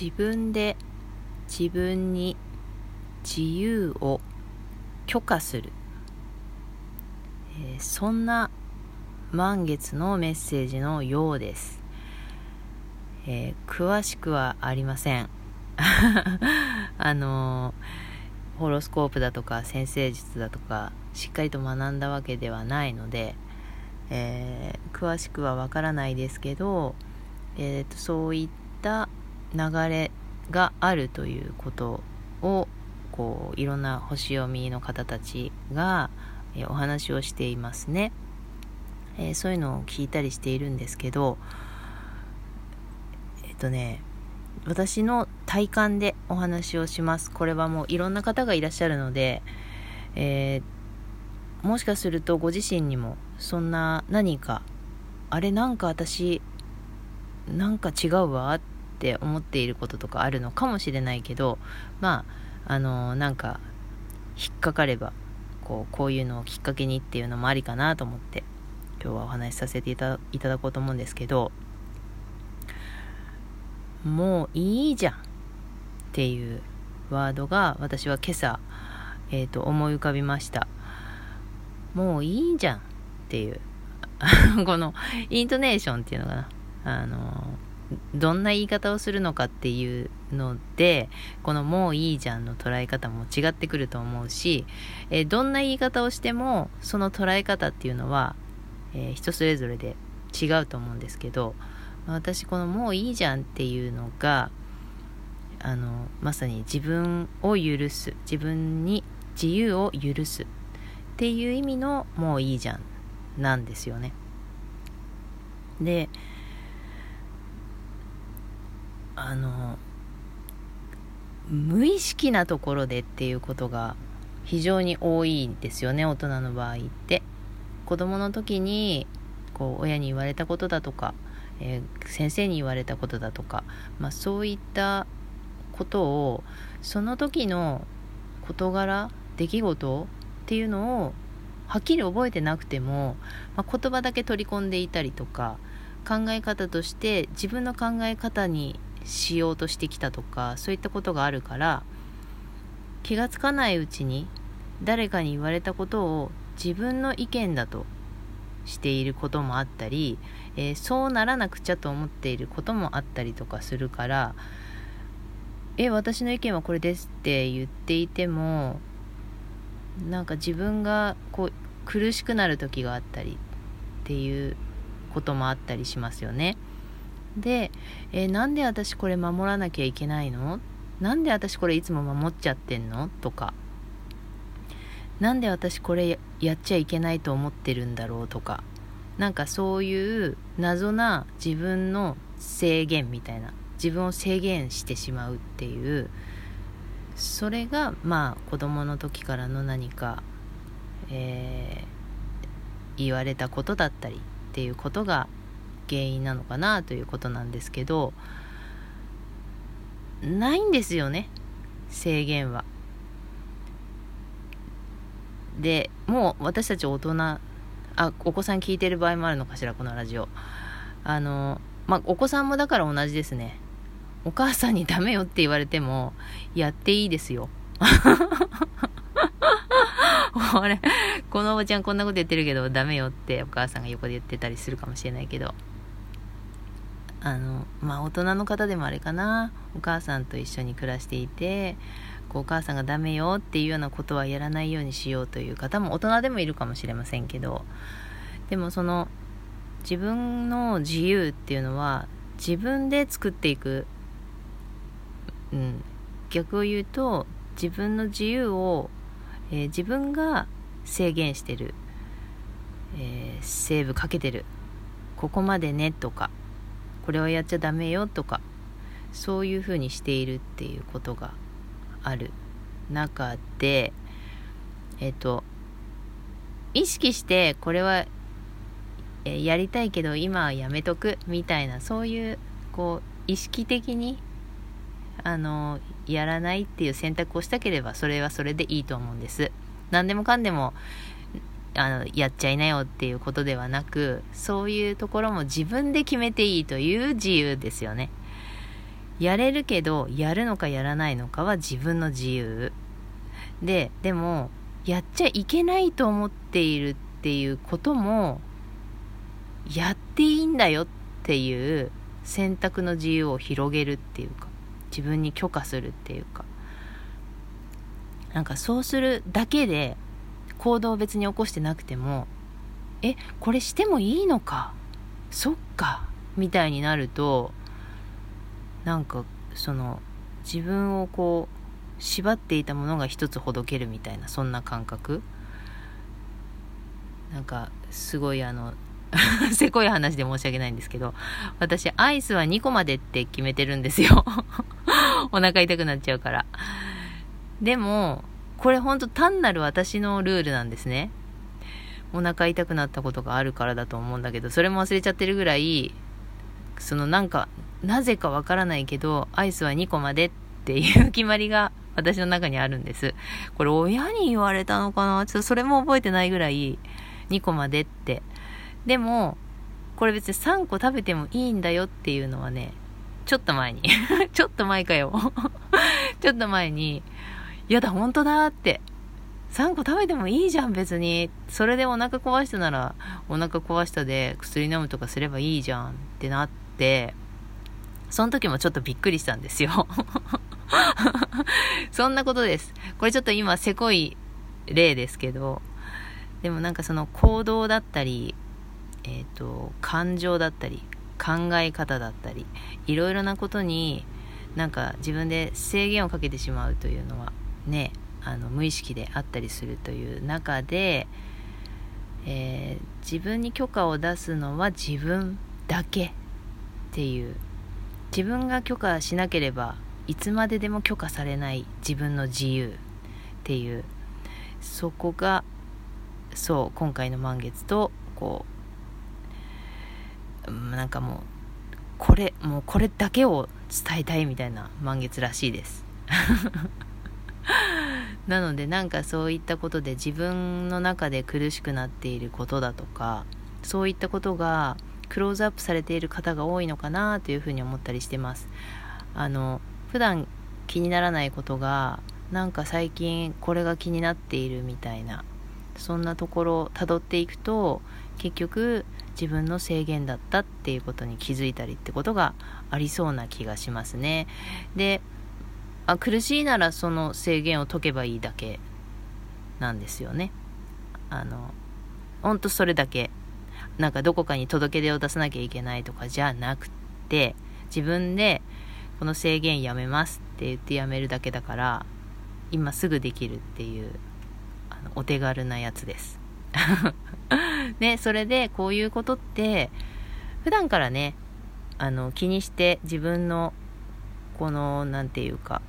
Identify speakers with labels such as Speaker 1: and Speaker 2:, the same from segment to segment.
Speaker 1: 自分で自分に自由を許可する、えー、そんな満月のメッセージのようです、えー、詳しくはありません。あのー、ホロスコープだとか先生術だとかしっかりと学んだわけではないので、えー、詳しくはわからないですけど、えーと、そういった流れがあるということをこういろんな星読みの方たちが、え、お話をしていますね、えー、そういうのを聞いたりしているんですけどえっ、とね私の体感でお話をします。これはもういろんな方がいらっしゃるので、えもしかするとご自身にもそんな何かあれなんか私なんか違うわっって思っていることとかあるのかもしれないけどまああのなんか引っかかればこうこういうのをきっかけにっていうのもありかなと思って今日はお話しさせていただこうと思うんですけどもういいじゃんっていうワードが私は今朝、えーと、思い浮かびました。もういいじゃんっていう このイントネーションっていうのかな。あのどんな言い方をするのかっていうのでこの「もういいじゃん」の捉え方も違ってくると思うし、えー、どんな言い方をしてもその捉え方っていうのは、えー、人それぞれで違うと思うんですけど私この「もういいじゃん」っていうのがあのまさに自分を許す自分に自由を許すっていう意味の「もういいじゃん」なんですよね。であの無意識なところでっていうことが非常に多いんですよね大人の場合って。子供の時にこう親に言われたことだとか、えー、先生に言われたことだとか、まあ、そういったことをその時の事柄出来事っていうのをはっきり覚えてなくても、まあ、言葉だけ取り込んでいたりとか考え方として自分の考え方にしようとしてきたとかそういったことがあるから気がつかないうちに誰かに言われたことを自分の意見だとしていることもあったり、えー、そうならなくちゃと思っていることもあったりとかするからえ私の意見はこれですって言っていてもなんか自分がこう苦しくなる時があったりっていうこともあったりしますよね。で、えー、なんで私これ守らなきゃいけないの？なんで私これいつも守っちゃってんの？とか。なんで私これやっちゃいけないと思ってるんだろう？とか。なんかそういう謎な自分の制限みたいな。自分を制限してしまうっていう。それがまあ子供の時からの何か、えー、言われたことだったりっていうことが原因なのかなということなんですけどないんですよね制限は。でもう私たち大人あお子さん聞いてる場合もあるのかしらこのラジオ。あのまあお子さんもだから同じですね。お母さんにダメよって言われてもやっていいですよ。これこのおばちゃんこんなこと言ってるけどダメよってお母さんが横で言ってたりするかもしれないけど。あのまあ大人の方でもあれかな。お母さんと一緒に暮らしていてこうお母さんがダメよっていうようなことはやらないようにしようという方も大人でもいるかもしれませんけど。でもその自分の自由っていうのは自分で作っていく、うん、逆を言うと自分の自由を、えー、自分が制限してる、えー、セーブかけてる。ここまでねとか。これはやっちゃダメよとかそういうふうにしているっていうことがある中でえっと意識してこれはやりたいけど今はやめとくみたいなそういうこう意識的にあのやらないっていう選択をしたければそれはそれでいいと思うんです。何でもかんでもあのやっちゃいなよっていうことではなくそういうところも自分で決めていいという自由ですよね。やれるけどやるのかやらないのかは自分の自由。ででもやっちゃいけないと思っているっていうこともやっていいんだよっていう選択の自由を広げるっていうか自分に許可するっていうか。なんかそうするだけで行動を別に起こしてなくてもえこれしてもいいのか？そっか。みたいになるとなんかその自分をこう縛っていたものが一つほどけるみたいなそんな感覚。なんかすごいあの せこい話で申し訳ないんですけど私アイスは2個までって決めてるんですよ。お腹痛くなっちゃうから。でもこれほんと単なる私のルールなんですねお腹痛くなったことがあるからだと思うんだけどそれも忘れちゃってるぐらいそのなんかなぜかわからないけど、アイスは2個までっていう決まりが私の中にあるんです。これ親に言われたのかな？ちょっとそれも覚えてないぐらい、2個までって。でも、これ別に3個食べてもいいんだよっていうのはね、ちょっと前に ちょっと前かよ ちょっと前に、やだ、本当だって。3個食べてもいいじゃん、別に。それでお腹壊したなら、お腹壊したで薬飲むとかすればいいじゃんってなって、その時もちょっとびっくりしたんですよ そんなことです。これちょっと今、せこい例ですけど、でもなんかその行動だったり、えっ、ー、と、感情だったり、考え方だったり、いろいろなことになんか自分で制限をかけてしまうというのはね、あの無意識であったりするという中で、えー、自分に許可を出すのは自分だけっていう。自分が許可しなければいつまででも許可されない自分の自由っていう。そこがそう今回の満月とこうなんかもうこれもうこれだけを伝えたいみたいな満月らしいです。なのでなんかそういったことで自分の中で苦しくなっていることだとかそういったことがクローズアップされている方が多いのかなというふうに思ったりしてます。あの普段気にならないことがなんか最近これが気になっているみたいなそんなところをたどっていくと結局自分の制限だったっていうことに気づいたりってことがありそうな気がしますね。であ苦しいならその制限を解けばいいだけなんですよねあのほんとそれだけなんかどこかに届け出を出さなきゃいけないとかじゃなくて、自分でこの制限やめますって言ってやめるだけだから、今すぐできるっていう、あの、お手軽なやつです。ね、それでこういうことって、普段からね、あの、気にして自分の、この、なんていうか、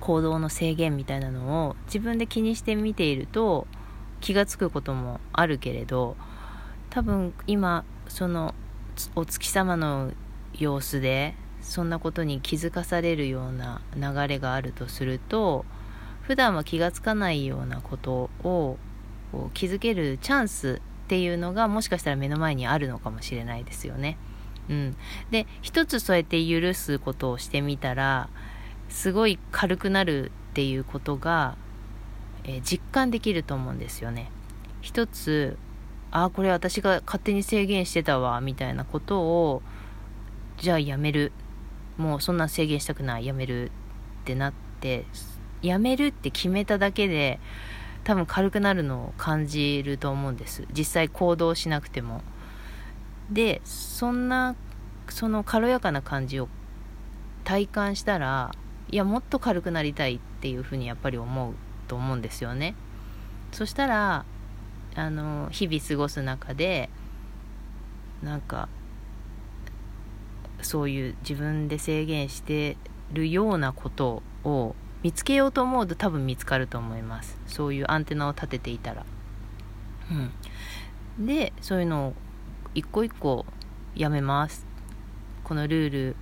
Speaker 1: 行動の制限みたいなのを自分で気にしてみていると気が付くこともあるけれど多分今そのお月様の様子でそんなことに気づかされるような流れがあるとすると普段は気がつかないようなことを気づけるチャンスっていうのがもしかしたら目の前にあるのかもしれないですよね。うん、で一つそうやって許すことをしてみたらすごい軽くなるっていうことが、えー、実感できると思うんですよね。一つああこれ私が勝手に制限してたわみたいなことをじゃあやめる。もうそんな制限したくないやめるってなってやめるって決めただけで多分軽くなるのを感じると思うんです。実際行動しなくても。でそんなその軽やかな感じを体感したらいやもっと軽くなりたいっていうふうにやっぱり思うと思うんですよね。そしたらあの日々過ごす中でなんかそういう自分で制限してるようなことを見つけようと思うと多分見つかると思います。そういうアンテナを立てていたら。うん。でそういうのを一個一個やめます。このルール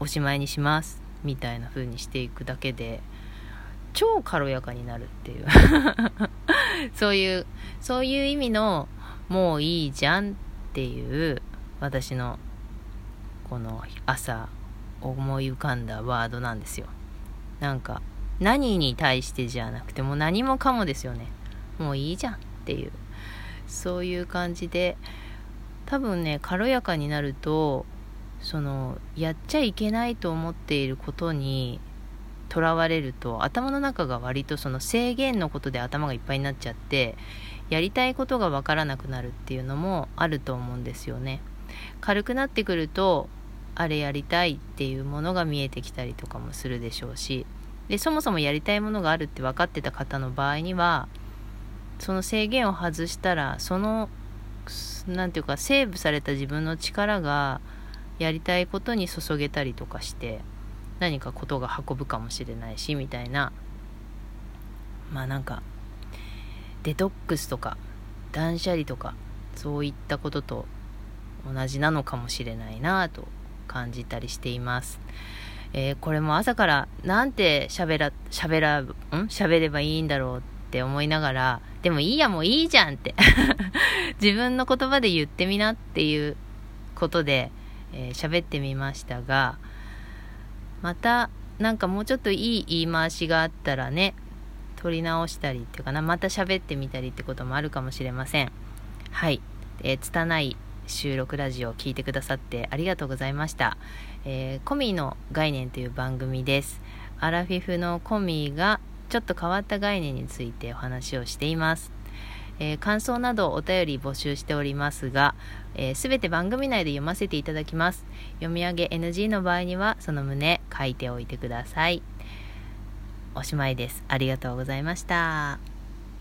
Speaker 1: おしまいにします。みたいな風にしていくだけで超軽やかになるっていう。そういうそういう意味のもういいじゃんっていう私のこの朝思い浮かんだワードなんですよ。なんか何に対してじゃなくてもう何もかもですよね。もういいじゃんっていう。そういう感じで多分ね軽やかになるとそのやっちゃいけないと思っていることにとらわれると頭の中が割とその制限のことで頭がいっぱいになっちゃってやりたいことがわからなくなるっていうのもあると思うんですよね。軽くなってくるとあれやりたいっていうものが見えてきたりとかもするでしょうしでそもそもやりたいものがあるって分かってた方の場合にはその制限を外したらその何て言うかセーブされた自分の力がやりたいことに注げたりとかして何かことが運ぶかもしれないしみたいな。まあなんかデトックスとか断捨離とかそういったことと同じなのかもしれないなと感じたりしています。えー、これも朝からなんて喋ら、喋ら、ん？喋ればいいんだろうって思いながら、でもいいやもういいじゃんって。自分の言葉で言ってみなっていうことで、えー、ってみましたが、またなんかもうちょっといい言い回しがあったらね、取り直したりっていうかな、また喋ってみたりってこともあるかもしれません。はい。えー、拙い収録ラジオを聴いてくださってありがとうございました。えー、コミーの概念という番組です。アラフィフのコミーがちょっと変わった概念についてお話をしています。えー、感想などお便り募集しておりますが、す、えー、べ、て番組内で読ませていただきます。読み上げ NG の場合にはその旨書いておいてください。おしまいです。ありがとうございました。